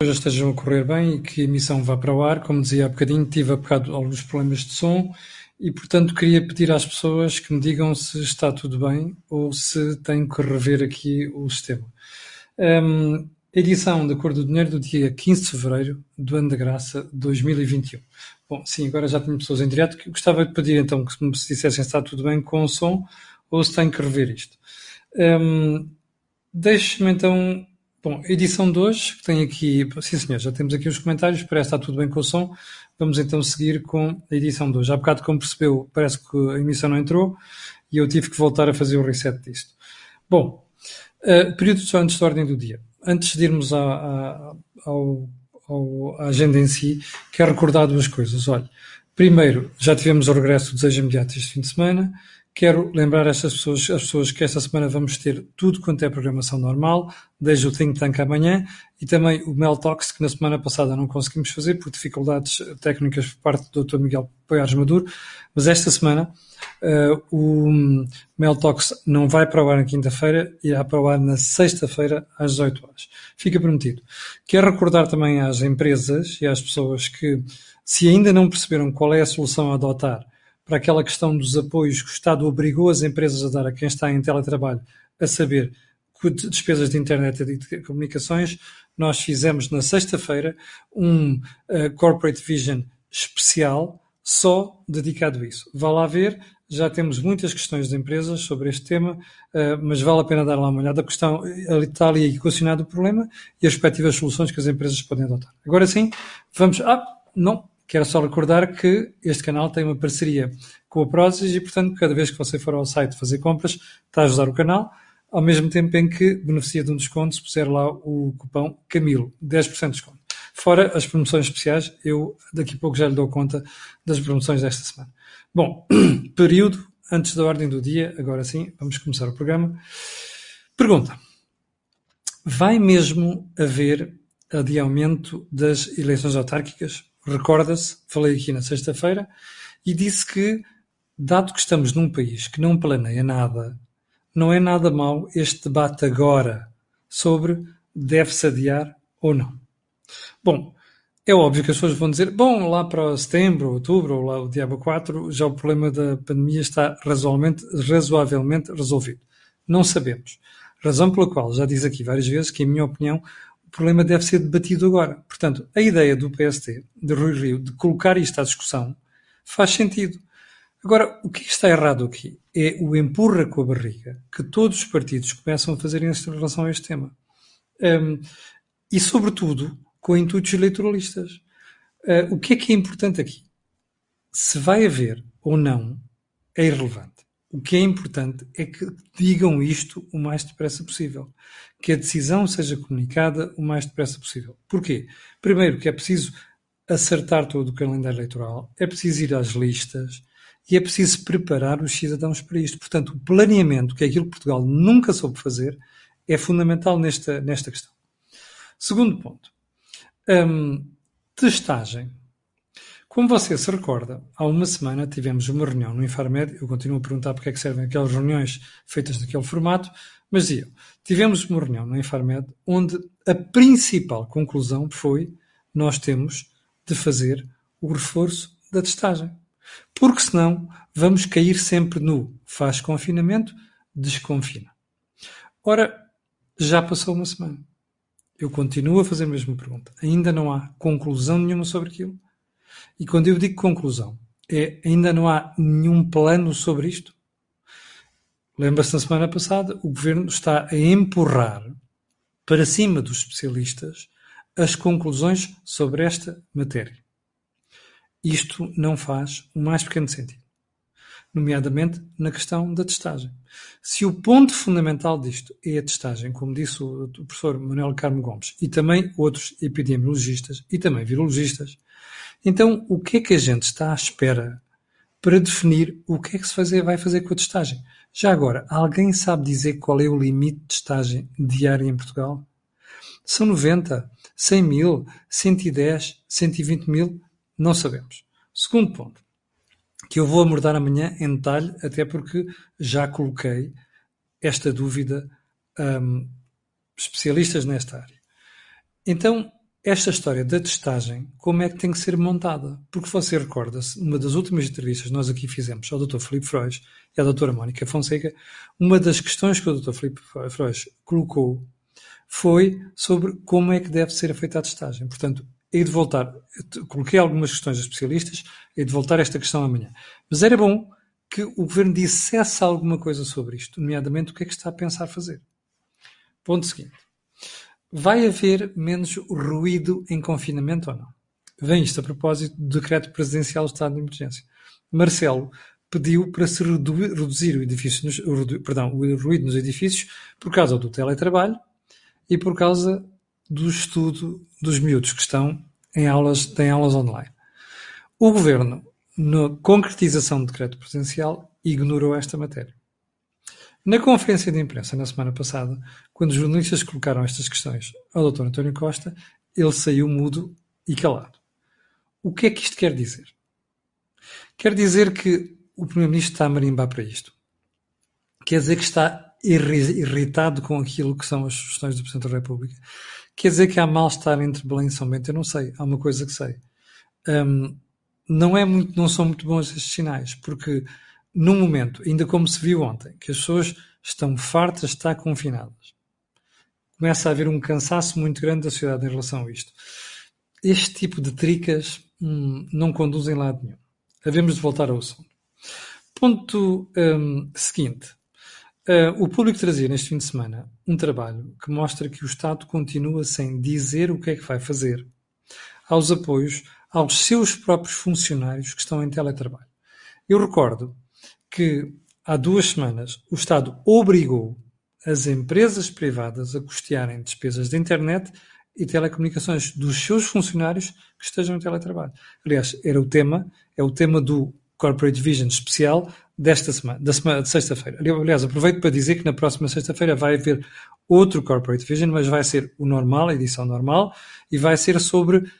coisas estejam a correr bem e que a emissão vá para o ar. Como dizia há bocadinho, tive há bocado alguns problemas de som e, portanto, queria pedir às pessoas que me digam se está tudo bem ou se tenho que rever aqui o sistema. Um, edição da Cor do Dinheiro do dia 15 de Fevereiro do ano da graça 2021. Bom, sim, agora já tenho pessoas em direto que gostava de pedir então que me dissessem se está tudo bem com o som ou se tenho que rever isto. Um, Deixe-me então Bom, edição de hoje, que tem aqui, sim senhor, já temos aqui os comentários, parece que está tudo bem com o som. Vamos então seguir com a edição de hoje. Há bocado, como percebeu, parece que a emissão não entrou e eu tive que voltar a fazer o reset disto. Bom, uh, período só antes da ordem do dia. Antes de irmos à, à, à agenda em si, quero recordar duas coisas. Olha, primeiro, já tivemos o regresso do Desejo Imediato este fim de semana. Quero lembrar estas pessoas, as pessoas que esta semana vamos ter tudo quanto é programação normal, desde o Think Tank amanhã e também o Mel Talks, que na semana passada não conseguimos fazer por dificuldades técnicas por parte do Dr. Miguel Poiares Maduro, mas esta semana uh, o Mel Talks não vai para o ar na quinta-feira, irá para o ar na sexta-feira às 18 horas. Fica prometido. Quero recordar também às empresas e às pessoas que, se ainda não perceberam qual é a solução a adotar para aquela questão dos apoios que o Estado obrigou as empresas a dar a quem está em teletrabalho, a saber, despesas de internet e de comunicações, nós fizemos na sexta-feira um uh, Corporate Vision especial só dedicado a isso. Vá lá ver, já temos muitas questões de empresas sobre este tema, uh, mas vale a pena dar lá uma olhada. A questão está ali equacionado o problema e as respectivas soluções que as empresas podem adotar. Agora sim, vamos. Ah, não, Quero só recordar que este canal tem uma parceria com a Prozis e, portanto, cada vez que você for ao site fazer compras, está a ajudar o canal, ao mesmo tempo em que beneficia de um desconto se puser lá o cupom Camilo, 10% de desconto. Fora as promoções especiais, eu daqui a pouco já lhe dou conta das promoções desta semana. Bom, período antes da ordem do dia, agora sim, vamos começar o programa. Pergunta: Vai mesmo haver adiamento das eleições autárquicas? Recorda-se, falei aqui na sexta-feira, e disse que, dado que estamos num país que não planeia nada, não é nada mau este debate agora sobre deve-se adiar ou não. Bom, é óbvio que as pessoas vão dizer, bom, lá para setembro, outubro, ou lá o diabo 4, já o problema da pandemia está razoavelmente, razoavelmente resolvido. Não sabemos. Razão pela qual, já diz aqui várias vezes que, em minha opinião, o problema deve ser debatido agora. Portanto, a ideia do PST, de Rui Rio, de colocar isto à discussão, faz sentido. Agora, o que está errado aqui é o empurra com a barriga que todos os partidos começam a fazer em relação a este tema. Um, e, sobretudo, com intuitos eleitoralistas. Uh, o que é que é importante aqui? Se vai haver ou não é irrelevante. O que é importante é que digam isto o mais depressa possível. Que a decisão seja comunicada o mais depressa possível. Porquê? Primeiro, que é preciso acertar todo o calendário eleitoral, é preciso ir às listas e é preciso preparar os cidadãos para isto. Portanto, o planeamento, que é aquilo que Portugal nunca soube fazer, é fundamental nesta, nesta questão. Segundo ponto. Hum, testagem. Como você se recorda, há uma semana tivemos uma reunião no Infarmed, eu continuo a perguntar porque é que servem aquelas reuniões feitas daquele formato, mas dizia, tivemos uma reunião no Infarmed onde a principal conclusão foi nós temos de fazer o reforço da testagem. Porque senão vamos cair sempre no faz confinamento, desconfina. Ora, já passou uma semana. Eu continuo a fazer a mesma pergunta. Ainda não há conclusão nenhuma sobre aquilo. E quando eu digo conclusão, é ainda não há nenhum plano sobre isto? Lembra-se na semana passada, o governo está a empurrar para cima dos especialistas as conclusões sobre esta matéria. Isto não faz o mais pequeno sentido, nomeadamente na questão da testagem. Se o ponto fundamental disto é a testagem, como disse o professor Manuel Carmo Gomes, e também outros epidemiologistas e também virologistas, então, o que é que a gente está à espera para definir o que é que se fazer, vai fazer com a testagem? Já agora, alguém sabe dizer qual é o limite de testagem diária em Portugal? São 90, 100 mil, 110, 120 mil? Não sabemos. Segundo ponto, que eu vou abordar amanhã em detalhe, até porque já coloquei esta dúvida um, especialistas nesta área. Então, esta história da testagem, como é que tem que ser montada? Porque você recorda-se, numa das últimas entrevistas que nós aqui fizemos ao Dr. Filipe Frois e à Dra. Mónica Fonseca, uma das questões que o Dr. Filipe Frois colocou foi sobre como é que deve ser feita a testagem. Portanto, hei de voltar, coloquei algumas questões a especialistas, hei de voltar a esta questão amanhã. Mas era bom que o Governo dissesse alguma coisa sobre isto, nomeadamente o que é que está a pensar fazer. Ponto seguinte. Vai haver menos ruído em confinamento ou não? Vem isto a propósito do decreto presidencial do estado de emergência. Marcelo pediu para se reduzir o, edifício nos, o, perdão, o ruído nos edifícios por causa do teletrabalho e por causa do estudo dos miúdos que estão em aulas, têm aulas online. O governo, na concretização do decreto presidencial, ignorou esta matéria. Na conferência de imprensa, na semana passada, quando os jornalistas colocaram estas questões ao Dr. António Costa, ele saiu mudo e calado. O que é que isto quer dizer? Quer dizer que o Primeiro-Ministro está a marimbar para isto. Quer dizer que está irritado com aquilo que são as sugestões do Presidente da República. Quer dizer que há mal-estar entre Belém e São Bento? Eu não sei. Há uma coisa que sei. Um, não, é muito, não são muito bons estes sinais, porque no momento, ainda como se viu ontem, que as pessoas estão fartas de estar confinadas. Começa a haver um cansaço muito grande da sociedade em relação a isto. Este tipo de tricas hum, não conduzem lado nenhum. Havemos de voltar ao assunto. Ponto hum, seguinte. Uh, o público trazia neste fim de semana um trabalho que mostra que o Estado continua sem dizer o que é que vai fazer aos apoios aos seus próprios funcionários que estão em teletrabalho. Eu recordo que há duas semanas o Estado obrigou as empresas privadas a custearem despesas de internet e telecomunicações dos seus funcionários que estejam em teletrabalho. Aliás, era o tema, é o tema do Corporate Vision especial desta semana, da semana de sexta-feira. Aliás, aproveito para dizer que na próxima sexta-feira vai haver outro Corporate Vision, mas vai ser o normal, a edição normal, e vai ser sobre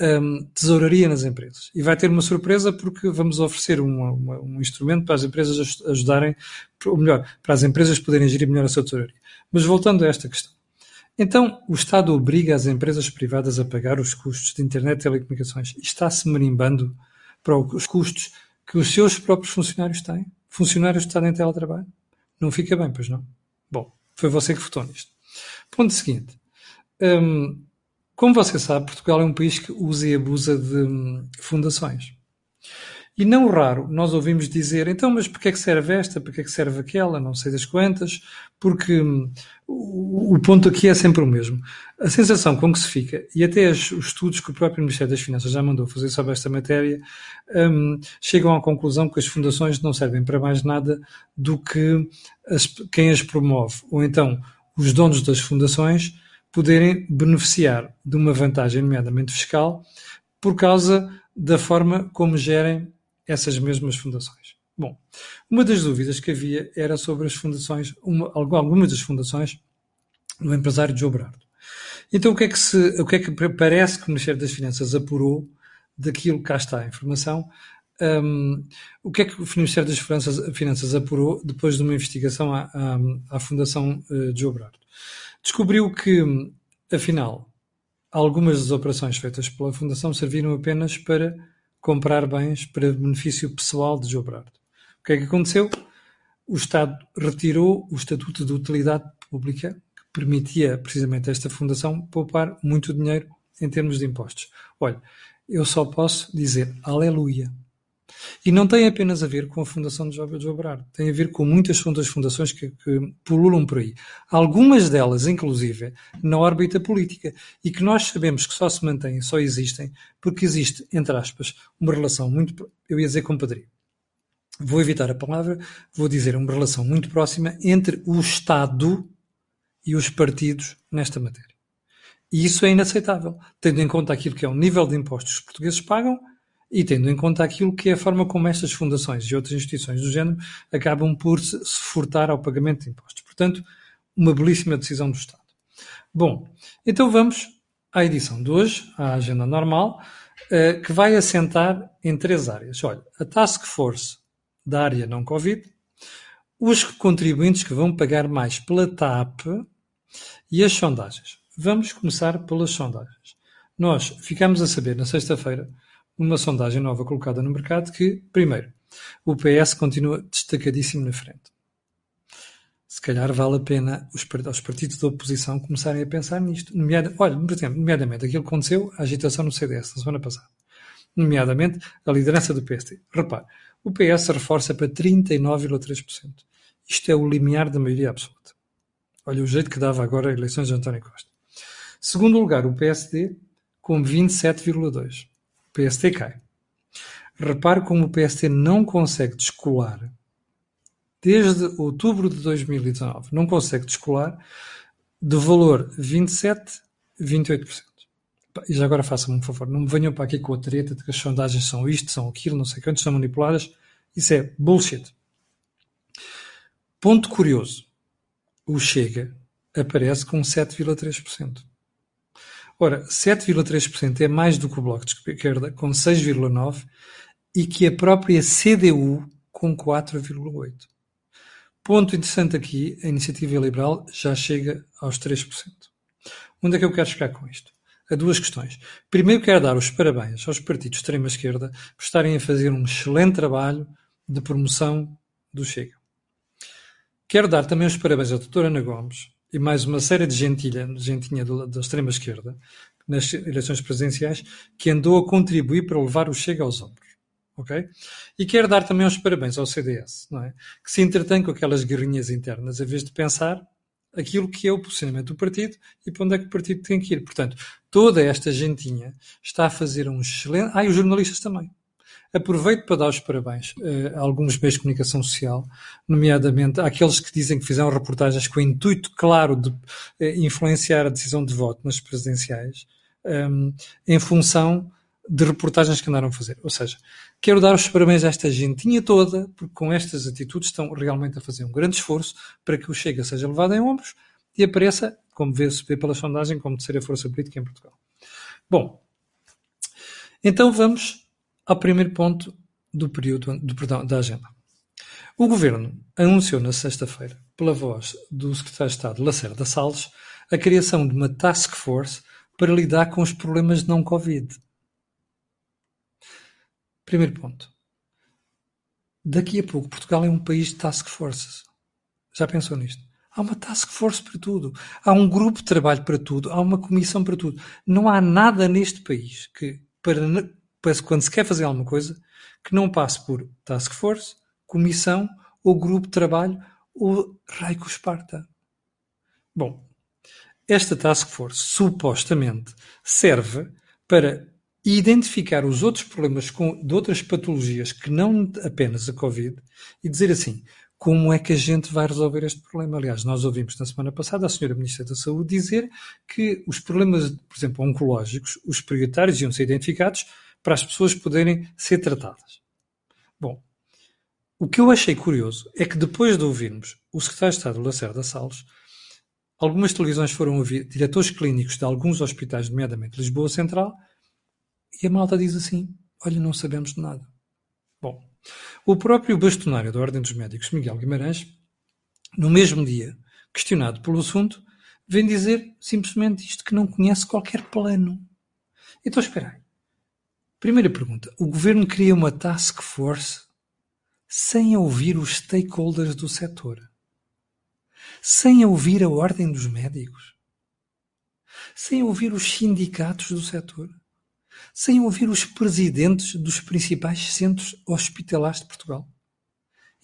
um, tesouraria nas empresas. E vai ter uma surpresa porque vamos oferecer um instrumento para as empresas ajudarem, ou melhor, para as empresas poderem gerir melhor a sua tesouraria. Mas voltando a esta questão. Então, o Estado obriga as empresas privadas a pagar os custos de internet e telecomunicações e está-se marimbando para os custos que os seus próprios funcionários têm? Funcionários que estão em teletrabalho? Não fica bem, pois não? Bom, foi você que votou nisto. Ponto seguinte. Um, como você sabe, Portugal é um país que usa e abusa de hum, fundações. E não raro nós ouvimos dizer, então, mas porquê é que serve esta, porquê é que serve aquela, não sei das quantas, porque hum, o, ponto aqui é sempre o mesmo. A sensação com que se fica, e até os, os estudos que o próprio Ministério das Finanças já mandou fazer sobre esta matéria, um, chegam à conclusão que as fundações não servem para mais nada do que as, quem as promove, ou então os donos das fundações, poderem beneficiar de uma vantagem, nomeadamente fiscal, por causa da forma como gerem essas mesmas fundações. Bom, uma das dúvidas que havia era sobre as fundações, uma, algumas das fundações do empresário Joe Brardo. Então, o que é que, se, o que, é que parece que o Ministério das Finanças apurou daquilo que cá está a informação? Um, o que é que o Ministério das Finanças, Finanças apurou depois de uma investigação à, à, à Fundação uh, Joe Brardo? Descobriu que, afinal, algumas das operações feitas pela Fundação serviram apenas para comprar bens para benefício pessoal de Brardo. O que é que aconteceu? O Estado retirou o Estatuto de Utilidade Pública, que permitia precisamente a esta Fundação poupar muito dinheiro em termos de impostos. Olha, eu só posso dizer aleluia. E não tem apenas a ver com a Fundação de Jovens de Obrar, tem a ver com muitas outras fundações que, que pululam por aí. Algumas delas, inclusive, na órbita política, e que nós sabemos que só se mantêm, só existem, porque existe, entre aspas, uma relação muito, eu ia dizer compadrio. Vou evitar a palavra, vou dizer uma relação muito próxima entre o Estado e os partidos nesta matéria. E isso é inaceitável, tendo em conta aquilo que é o nível de impostos que os portugueses pagam e tendo em conta aquilo que é a forma como estas fundações e outras instituições do género acabam por se furtar ao pagamento de impostos. Portanto, uma belíssima decisão do Estado. Bom, então vamos à edição de hoje, à agenda normal, eh, que vai assentar em três áreas. Olha, a Task Force da área não Covid, os contribuintes que vão pagar mais pela TAP e as sondagens. Vamos começar pelas sondagens. Nós ficámos a saber na sexta-feira, numa sondagem nova colocada no mercado, que, primeiro, o PS continua destacadíssimo na frente. Se calhar vale a pena os, os partidos da oposição começarem a pensar nisto. Nomeada, olha, por exemplo, nomeadamente aquilo que aconteceu, a agitação no CDS na semana passada. Nomeadamente a liderança do PSD. Repare, o PS reforça para 39,3%. Isto é o limiar da maioria absoluta. Olha o jeito que dava agora as eleições de António Costa. Segundo lugar, o PSD, com 27,2%. O PSD cai. Repare como o PSD não consegue descolar, desde outubro de 2019, não consegue descolar de valor 27, 28%. E já agora façam-me um favor, não me venham para aqui com a treta de que as sondagens são isto, são aquilo, não sei quantos, são manipuladas. Isso é bullshit. Ponto curioso. O Chega aparece com 7,3%. Ora, 7,3% é mais do que o Bloco de Esquerda, com 6,9%, e que a própria CDU, com 4,8%. Ponto interessante aqui, a iniciativa liberal já chega aos 3%. Onde é que eu quero chegar com isto? A duas questões. Primeiro, quero dar os parabéns aos partidos de extrema-esquerda por estarem a fazer um excelente trabalho de promoção do Chega. Quero dar também os parabéns à doutora Ana Gomes e mais uma série de gentilha, gentinha da extrema-esquerda nas eleições presidenciais que andou a contribuir para levar o Chega aos ombros. ok? E quero dar também os parabéns ao CDS, não é? que se entretém com aquelas guerrinhas internas, em vez de pensar aquilo que é o posicionamento do partido e para onde é que o partido tem que ir. Portanto, toda esta gentinha está a fazer um excelente... Ah, e os jornalistas também. Aproveito para dar os parabéns uh, a alguns meios de comunicação social, nomeadamente àqueles que dizem que fizeram reportagens com o intuito claro de uh, influenciar a decisão de voto nas presidenciais, um, ehm, em função de reportagens que andaram a fazer. Ou seja, quero dar os parabéns a esta gentinha toda, porque com estas atitudes estão realmente a fazer um grande esforço para que o Chega seja levado em ombros e apareça, como vê-se vê pela sondagem, como terceira força política em Portugal. Bom, então vamos ao primeiro ponto do período do, perdão, da agenda. O Governo anunciou na sexta-feira, pela voz do Secretário de Estado Lacerda Salles, a criação de uma task force para lidar com os problemas de não-Covid. Primeiro ponto. Daqui a pouco, Portugal é um país de task forces. Já pensou nisto? Há uma task force para tudo. Há um grupo de trabalho para tudo. Há uma comissão para tudo. Não há nada neste país que, para quando se quer fazer alguma coisa, que não passe por task force, comissão ou grupo de trabalho ou Raico Esparta. Bom, esta task force supostamente serve para identificar os outros problemas com, de outras patologias que não apenas a Covid e dizer assim, como é que a gente vai resolver este problema? Aliás, nós ouvimos na semana passada a senhora Ministra da Saúde dizer que os problemas, por exemplo, oncológicos, os prioritários iam ser identificados para as pessoas poderem ser tratadas. Bom, o que eu achei curioso é que depois de ouvirmos o secretário de Estado Lacerda Salles, algumas televisões foram ouvir diretores clínicos de alguns hospitais, nomeadamente Lisboa Central, e a malta diz assim: Olha, não sabemos de nada. Bom, o próprio bastonário da Ordem dos Médicos, Miguel Guimarães, no mesmo dia, questionado pelo assunto, vem dizer simplesmente isto: que não conhece qualquer plano. Então, espera aí. Primeira pergunta: o governo cria uma task force sem ouvir os stakeholders do setor? Sem ouvir a ordem dos médicos? Sem ouvir os sindicatos do setor? Sem ouvir os presidentes dos principais centros hospitalares de Portugal?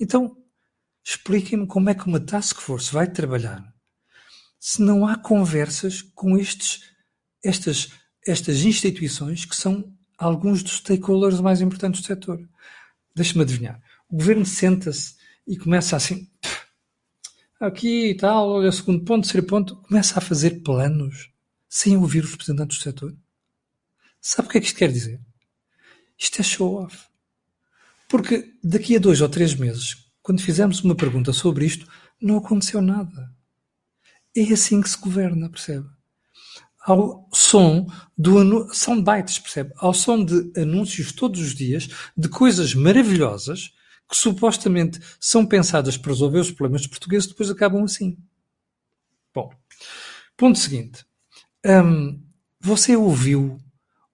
Então, expliquem-me como é que uma task force vai trabalhar se não há conversas com estes, estas, estas instituições que são alguns dos stakeholders mais importantes do setor. Deixa-me adivinhar. O governo senta-se e começa assim, aqui e tal, olha, segundo ponto, terceiro ponto, começa a fazer planos sem ouvir os representantes do setor. Sabe o que é que isto quer dizer? Isto é show-off. Porque daqui a dois ou três meses, quando fizermos uma pergunta sobre isto, não aconteceu nada. É assim que se governa, percebe? Ao som do soundbites, percebe? Ao som de anúncios todos os dias de coisas maravilhosas que supostamente são pensadas para resolver os problemas dos portugueses, depois acabam assim. Bom, ponto seguinte. Um, você ouviu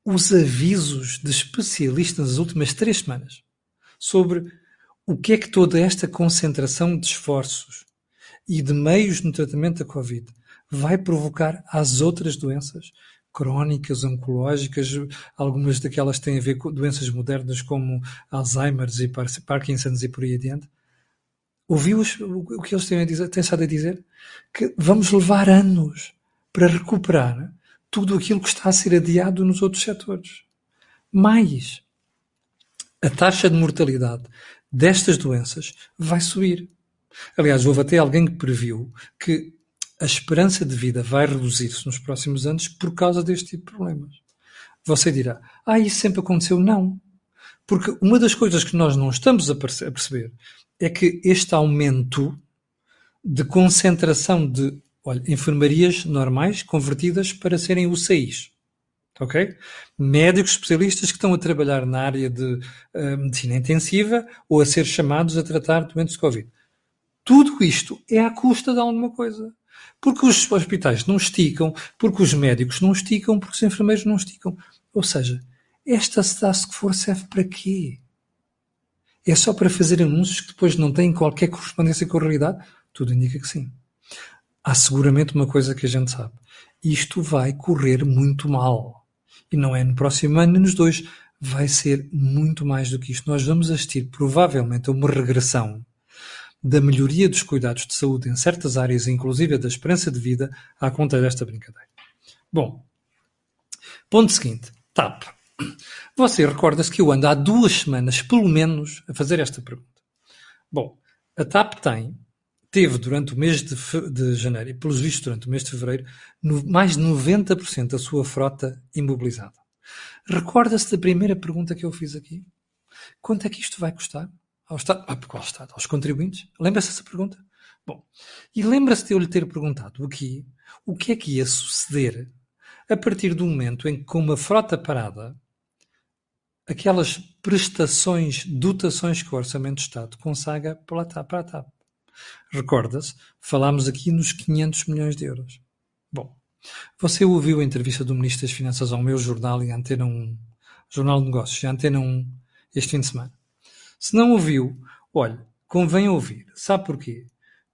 os avisos de especialistas nas últimas três semanas sobre o que é que toda esta concentração de esforços e de meios no tratamento da Covid vai provocar às outras doenças crónicas, oncológicas, algumas daquelas têm a ver com doenças modernas como Alzheimer's e Parkinson's e por aí adiante. Ouviu o que eles têm, a dizer, têm estado a dizer? Que vamos levar anos para recuperar tudo aquilo que está a ser adiado nos outros setores. Mais, a taxa de mortalidade destas doenças vai subir. Aliás, houve até alguém que previu que a esperança de vida vai reduzir-se nos próximos anos por causa deste tipo de problemas. Você dirá, ah, isso sempre aconteceu? Não. Porque uma das coisas que nós não estamos a perceber é que este aumento de concentração de olha, enfermarias normais convertidas para serem UCIs. Ok? Médicos especialistas que estão a trabalhar na área de uh, medicina intensiva ou a ser chamados a tratar doentes de Covid. Tudo isto é à custa de alguma coisa. Porque os hospitais não esticam, porque os médicos não esticam, porque os enfermeiros não esticam. Ou seja, esta task force serve para quê? É só para fazer anúncios que depois não têm qualquer correspondência com a realidade? Tudo indica que sim. Há seguramente uma coisa que a gente sabe. Isto vai correr muito mal. E não é no próximo ano, nem nos dois. Vai ser muito mais do que isto. Nós vamos assistir provavelmente a uma regressão da melhoria dos cuidados de saúde em certas áreas, inclusive da esperança de vida, à conta desta brincadeira. Bom, ponto seguinte: TAP. Você recorda-se que eu ando há duas semanas, pelo menos, a fazer esta pergunta. Bom, a TAP tem, teve durante o mês de, de janeiro e, pelos vistos, durante o mês de fevereiro, no, mais de 90% da sua frota imobilizada. Recorda-se da primeira pergunta que eu fiz aqui? Quanto é que isto vai custar? Ao Estado? Ah, qual Estado? Aos contribuintes? Lembra-se dessa pergunta? Bom, e lembra-se de eu lhe ter perguntado aqui o que é que ia suceder a partir do momento em que, com uma frota parada, aquelas prestações, dotações que o Orçamento de Estado consaga para a TAP. Recorda-se, falámos aqui nos 500 milhões de euros. Bom, você ouviu a entrevista do Ministro das Finanças ao meu jornal e Antena 1, Jornal de Negócios e Antena 1, este fim de semana. Se não ouviu, olhe, convém ouvir. Sabe porquê?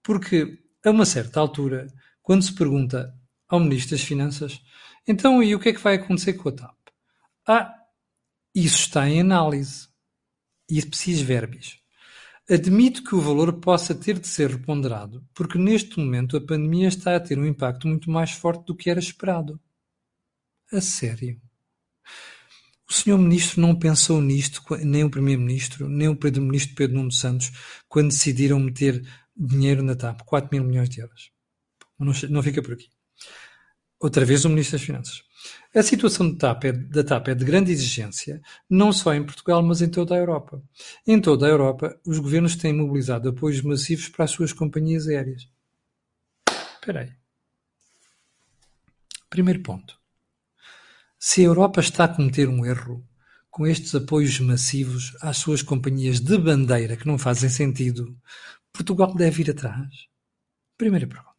Porque, a uma certa altura, quando se pergunta ao Ministro das Finanças, então e o que é que vai acontecer com a TAP? Ah, isso está em análise. E preciso verbis. Admito que o valor possa ter de ser reponderado, porque neste momento a pandemia está a ter um impacto muito mais forte do que era esperado. A sério. O senhor ministro não pensou nisto, nem o primeiro-ministro, nem o primeiro-ministro Pedro Nuno Santos, quando decidiram meter dinheiro na TAP, 4 mil milhões de euros. Não, não fica por aqui. Outra vez o ministro das Finanças. A situação TAP, é, da TAP é de grande exigência, não só em Portugal, mas em toda a Europa. Em toda a Europa, os governos têm mobilizado apoios massivos para as suas companhias aéreas. Espera aí. Primeiro ponto. Se a Europa está a cometer um erro com estes apoios massivos às suas companhias de bandeira que não fazem sentido, Portugal deve ir atrás? Primeira pergunta.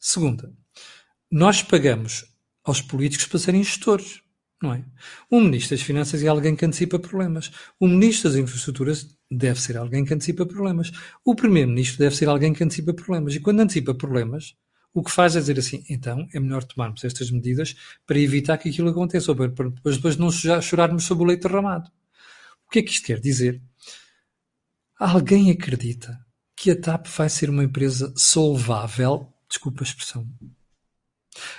Segunda, nós pagamos aos políticos para serem gestores, não é? O Ministro das Finanças é alguém que antecipa problemas. O Ministro das Infraestruturas deve ser alguém que antecipa problemas. O Primeiro-Ministro deve ser alguém que antecipa problemas. E quando antecipa problemas, o que faz é dizer assim, então é melhor tomarmos estas medidas para evitar que aquilo aconteça, ou para, depois não chorarmos sobre o leite derramado. O que é que isto quer dizer? Alguém acredita que a TAP vai ser uma empresa solvável? Desculpa a expressão.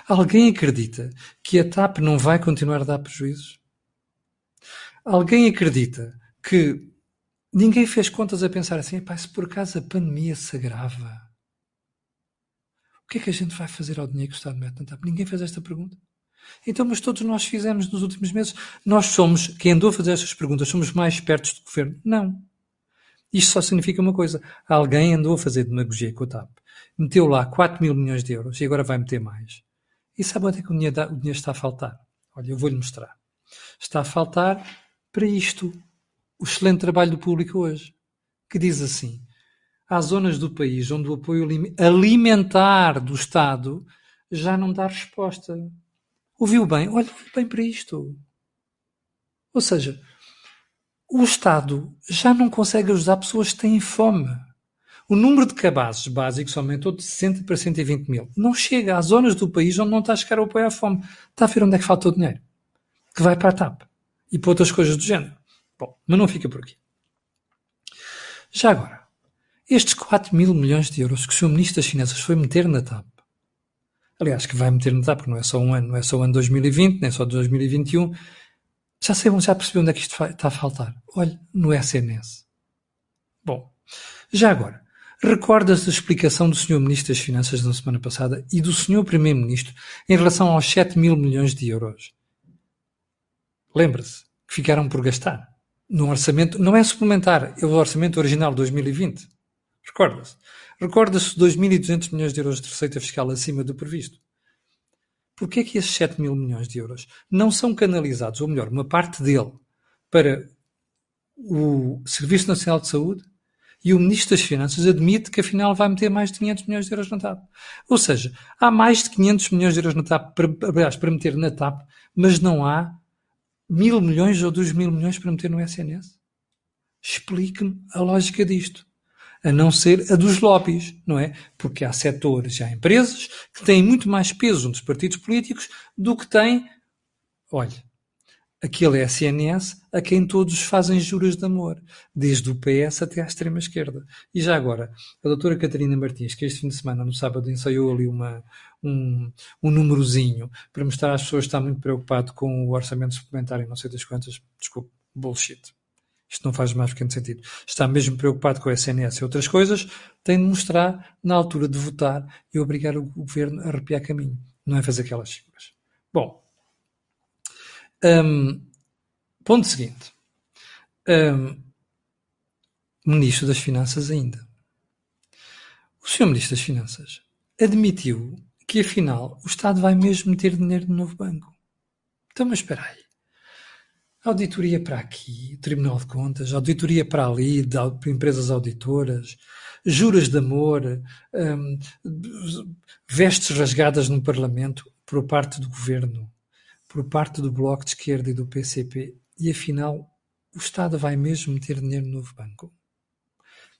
Alguém acredita que a TAP não vai continuar a dar prejuízos? Alguém acredita que ninguém fez contas a pensar assim, se por acaso a pandemia se agrava, que é que a gente vai fazer ao dinheiro que o Estado mete na TAP? Ninguém fez esta pergunta. Então, mas todos nós fizemos nos últimos meses. Nós somos, quem andou a fazer estas perguntas, somos mais espertos do governo? Não. Isto só significa uma coisa. Alguém andou a fazer demagogia com a TAP. Meteu lá 4 mil milhões de euros e agora vai meter mais. E sabe onde é que o dinheiro, o dinheiro está a faltar? Olha, eu vou-lhe mostrar. Está a faltar para isto. O excelente trabalho do público hoje. Que diz assim: há zonas do país onde o apoio alimentar do Estado já não dá resposta. Ouviu bem? Olha bem para isto. Ou seja, o Estado já não consegue ajudar pessoas que têm fome. O número de cabazes básicos aumentou de 60 para 120 mil. Não chega às zonas do país onde não está a chegar o apoio à fome. Está a ver onde é que falta o dinheiro? Que vai para a TAP. E para outras coisas do género. Bom, mas não fica por aqui. Já agora, estes 4 mil milhões de euros que o Sr. Ministro das Finanças foi meter na TAP, aliás, que vai meter na TAP, porque não é só um ano, não é só o ano 2020, nem só 2021, já sei, já percebi onde é que isto está a faltar. Olhe, no SNS. Bom, já agora, recorda-se da explicação do Sr. Ministro das Finanças na semana passada e do Sr. Primeiro-Ministro em relação aos 7 mil milhões de euros? Lembra-se que ficaram por gastar no orçamento, não é suplementar, é o orçamento original de 2020. Recorda-se. Recorda-se 2.200 milhões de euros de receita fiscal acima do previsto. Porquê é que esses 7 mil milhões de euros não são canalizados, ou melhor, uma parte dele, para o Serviço Nacional de Saúde e o Ministro das Finanças admite que afinal vai meter mais de 500 milhões de euros na TAP. Ou seja, há mais de 500 milhões de euros na TAP, para, aliás, para meter na TAP, mas não há mil milhões ou dois mil milhões para meter no SNS? Explique-me a lógica disto. A não ser a dos lobbies, não é? Porque há setores, há empresas que têm muito mais peso nos partidos políticos do que tem, olha, aquele SNS a quem todos fazem juras de amor, desde o PS até à extrema-esquerda. E já agora, a doutora Catarina Martins, que este fim de semana, no sábado, ensaiou ali uma, um, um para mostrar às pessoas que está muito preocupado com o orçamento suplementar e não sei das quantas. Desculpe, bullshit. Isto não faz mais pequeno sentido. Está mesmo preocupado com a SNS e outras coisas, tem de mostrar na altura de votar e obrigar o governo a arrepiar caminho. Não é fazer aquelas cifras. Bom, um, ponto seguinte. Um, Ministro das Finanças ainda. O Sr. Ministro das Finanças admitiu que afinal o Estado vai mesmo meter dinheiro no novo banco. Então, mas espera aí. Auditoria para aqui, Tribunal de Contas, auditoria para ali, de, empresas auditoras, juras de amor, um, vestes rasgadas no Parlamento por parte do Governo, por parte do Bloco de Esquerda e do PCP, e afinal o Estado vai mesmo meter dinheiro no novo banco.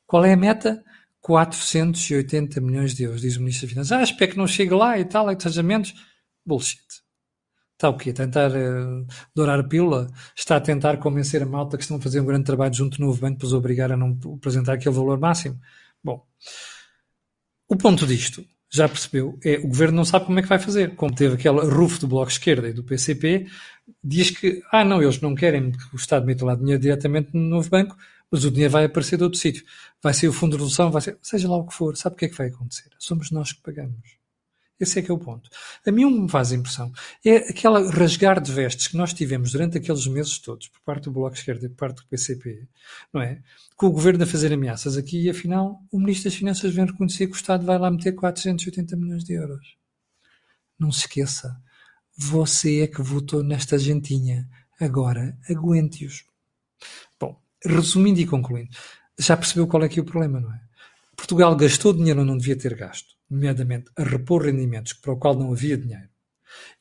Qual é a meta? 480 milhões de euros, diz o Ministro das Finanças. Ah, espero que não chegue lá e tal, é que. Bullshit. Está o quê? A tentar uh, dourar a pílula? Está a tentar convencer a malta que estão a fazer um grande trabalho junto no novo banco para os obrigar a não apresentar aquele valor máximo? Bom, o ponto disto, já percebeu, é o governo não sabe como é que vai fazer. Como teve aquele rufo do Bloco Esquerda e do PCP, diz que, ah, não, eles não querem que o Estado meta lá dinheiro diretamente no novo banco, mas o dinheiro vai aparecer de outro sítio. Vai ser o fundo de resolução, vai ser, seja lá o que for, sabe o que é que vai acontecer? Somos nós que pagamos. Esse é que é o ponto. A mim o que me faz impressão é aquela rasgar de vestes que nós tivemos durante aqueles meses todos, por parte do Bloco Esquerdo e por parte do PCP, não é? Com o governo a fazer ameaças aqui e afinal o Ministro das Finanças vem reconhecer que o Estado vai lá meter 480 milhões de euros. Não se esqueça, você é que votou nesta gentinha. Agora, aguente-os. Resumindo e concluindo, já percebeu qual é que é o problema, não é? Portugal gastou dinheiro onde não devia ter gasto, nomeadamente a repor rendimentos para o qual não havia dinheiro.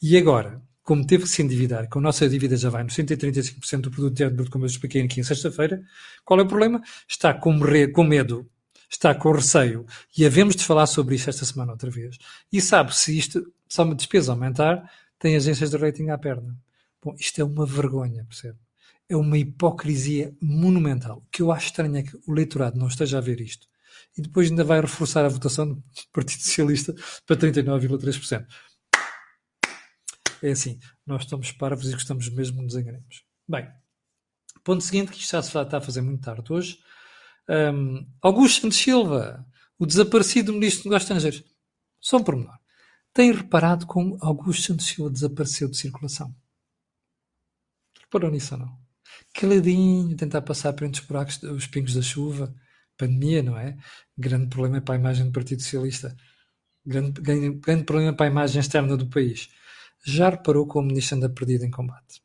E agora, como teve que se endividar, com a nossa dívida já vai no 135% do produto interno bruto, como eu expliquei aqui em sexta-feira, qual é o problema? Está com, com medo, está com receio, e havemos de falar sobre isto esta semana outra vez, e sabe se isto, se uma despesa aumentar, tem agências de rating à perna. Bom, isto é uma vergonha, percebe? é uma hipocrisia monumental. O que eu acho estranho é que o eleitorado não esteja a ver isto. E depois ainda vai reforçar a votação do Partido Socialista para 39,3%. É assim, nós estamos parvos e gostamos mesmo nos enganemos. Bem, ponto seguinte, que isto já está a fazer muito tarde hoje. Um, Augusto Santos Silva, o desaparecido Ministro de Negócios Estrangeiros. Só um pormenor. Tem reparado como Augusto Santos Silva desapareceu de circulação? Reparou nisso ou não? caladinho, tentar passar por entre os buracos, os pingos da chuva. Pandemia, não é? Grande problema para a imagem do Partido Socialista. Grande, grande, grande problema para a imagem externa do país. Já reparou como o ministro anda perdido em combate?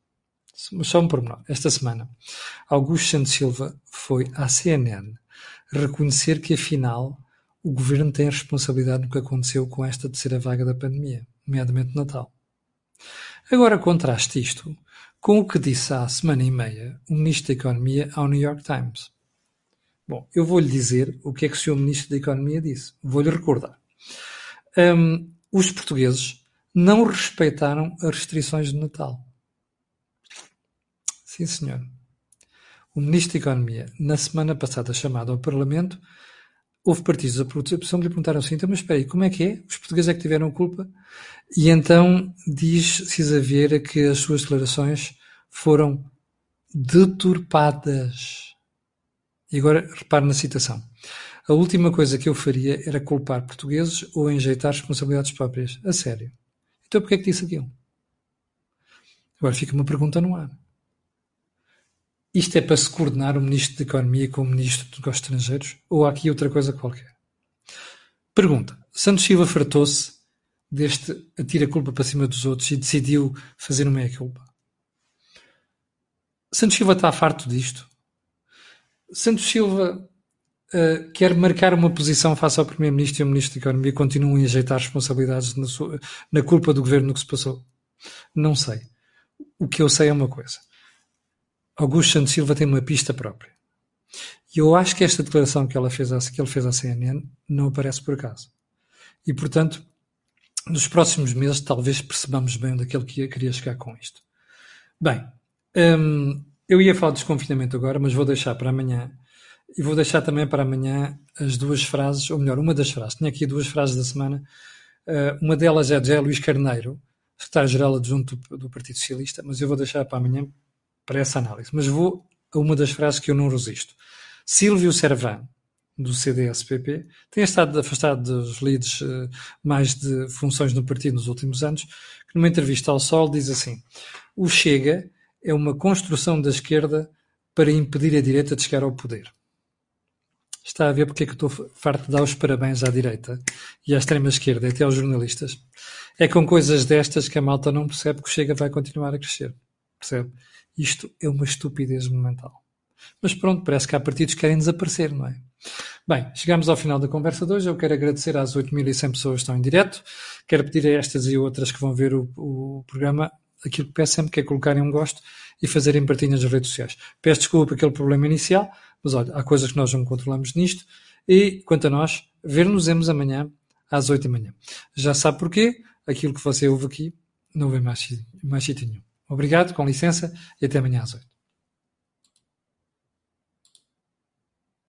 Só um pormenor. Esta semana, Augusto Santos Silva foi à CNN reconhecer que, afinal, o governo tem a responsabilidade no que aconteceu com esta terceira vaga da pandemia, nomeadamente Natal. Agora contraste isto com o que disse há semana e meia o Ministro da Economia ao New York Times. Bom, eu vou-lhe dizer o que é que o Sr. Ministro da Economia disse. Vou-lhe recordar. Um, os portugueses não respeitaram as restrições de Natal. Sim, senhor. O Ministro da Economia, na semana passada chamado ao Parlamento, houve partidos da produção que lhe perguntaram assim, então, mas espera aí, como é que é? Os portugueses é que tiveram culpa? E então diz Cisa Vieira que as suas declarações foram deturpadas. E agora repare na citação. A última coisa que eu faria era culpar portugueses ou enjeitar responsabilidades próprias. A sério. Então porquê é que disse aquilo? Agora fica uma pergunta no ar. Isto é para se coordenar o Ministro da Economia com o Ministro dos Negócios Estrangeiros? Ou há aqui outra coisa qualquer? Pergunta. Santos Silva fartou-se deste atira a culpa para cima dos outros e decidiu fazer uma meia-culpa. Santos Silva está farto disto. Santos Silva uh, quer marcar uma posição face ao Primeiro-Ministro e ao Ministro da Economia continuam a injeitar responsabilidades na, sua, na culpa do governo no que se passou. Não sei. O que eu sei é uma coisa. Augusto Santos Silva tem uma pista própria. E eu acho que esta declaração que, ela fez que ele fez à CNN não aparece por acaso. E, portanto, nos próximos meses talvez percebamos bem onde é que ele queria chegar com isto. Bem, hum, eu ia falar de desconfinamento agora, mas vou deixar para amanhã. E vou deixar também para amanhã as duas frases, ou melhor, uma das frases. Tinha aqui duas frases da semana. Uh, uma delas é de José Luís Carneiro, secretário-geral adjunto do, do Partido Socialista, mas eu vou deixar para amanhã para essa análise. Mas vou a uma das frases que eu não resisto. Silvio Servan, do CDS-PP, tem estado afastado dos leads uh, mais de funções no partido nos últimos anos, que numa entrevista ao Sol diz assim: o Chega é uma construção da esquerda para impedir a direita de chegar ao poder. Está a ver porque é que estou farto de dar os parabéns à direita e à extrema-esquerda até aos jornalistas. É com coisas destas que a malta não percebe que o Chega vai continuar a crescer. Percebe? Isto é uma estupidez monumental. Mas pronto, parece que há partidos que querem desaparecer, não é? Bem, chegamos ao final da conversa de hoje. Eu quero agradecer às 8.100 pessoas que estão em direto. Quero pedir a estas e outras que vão ver o, o programa aquilo que peço sempre que é colocarem um gosto e fazerem partilhas nas redes sociais. Peço desculpa aquele problema inicial, mas olha, há coisas que nós não controlamos nisto. E quanto a nós, ver-nos-emos amanhã às 8 da manhã. Já sabe porquê? Aquilo que você ouve aqui não vem mais, mais sítio nenhum. Obrigado, com licença, e até amanhã às 8.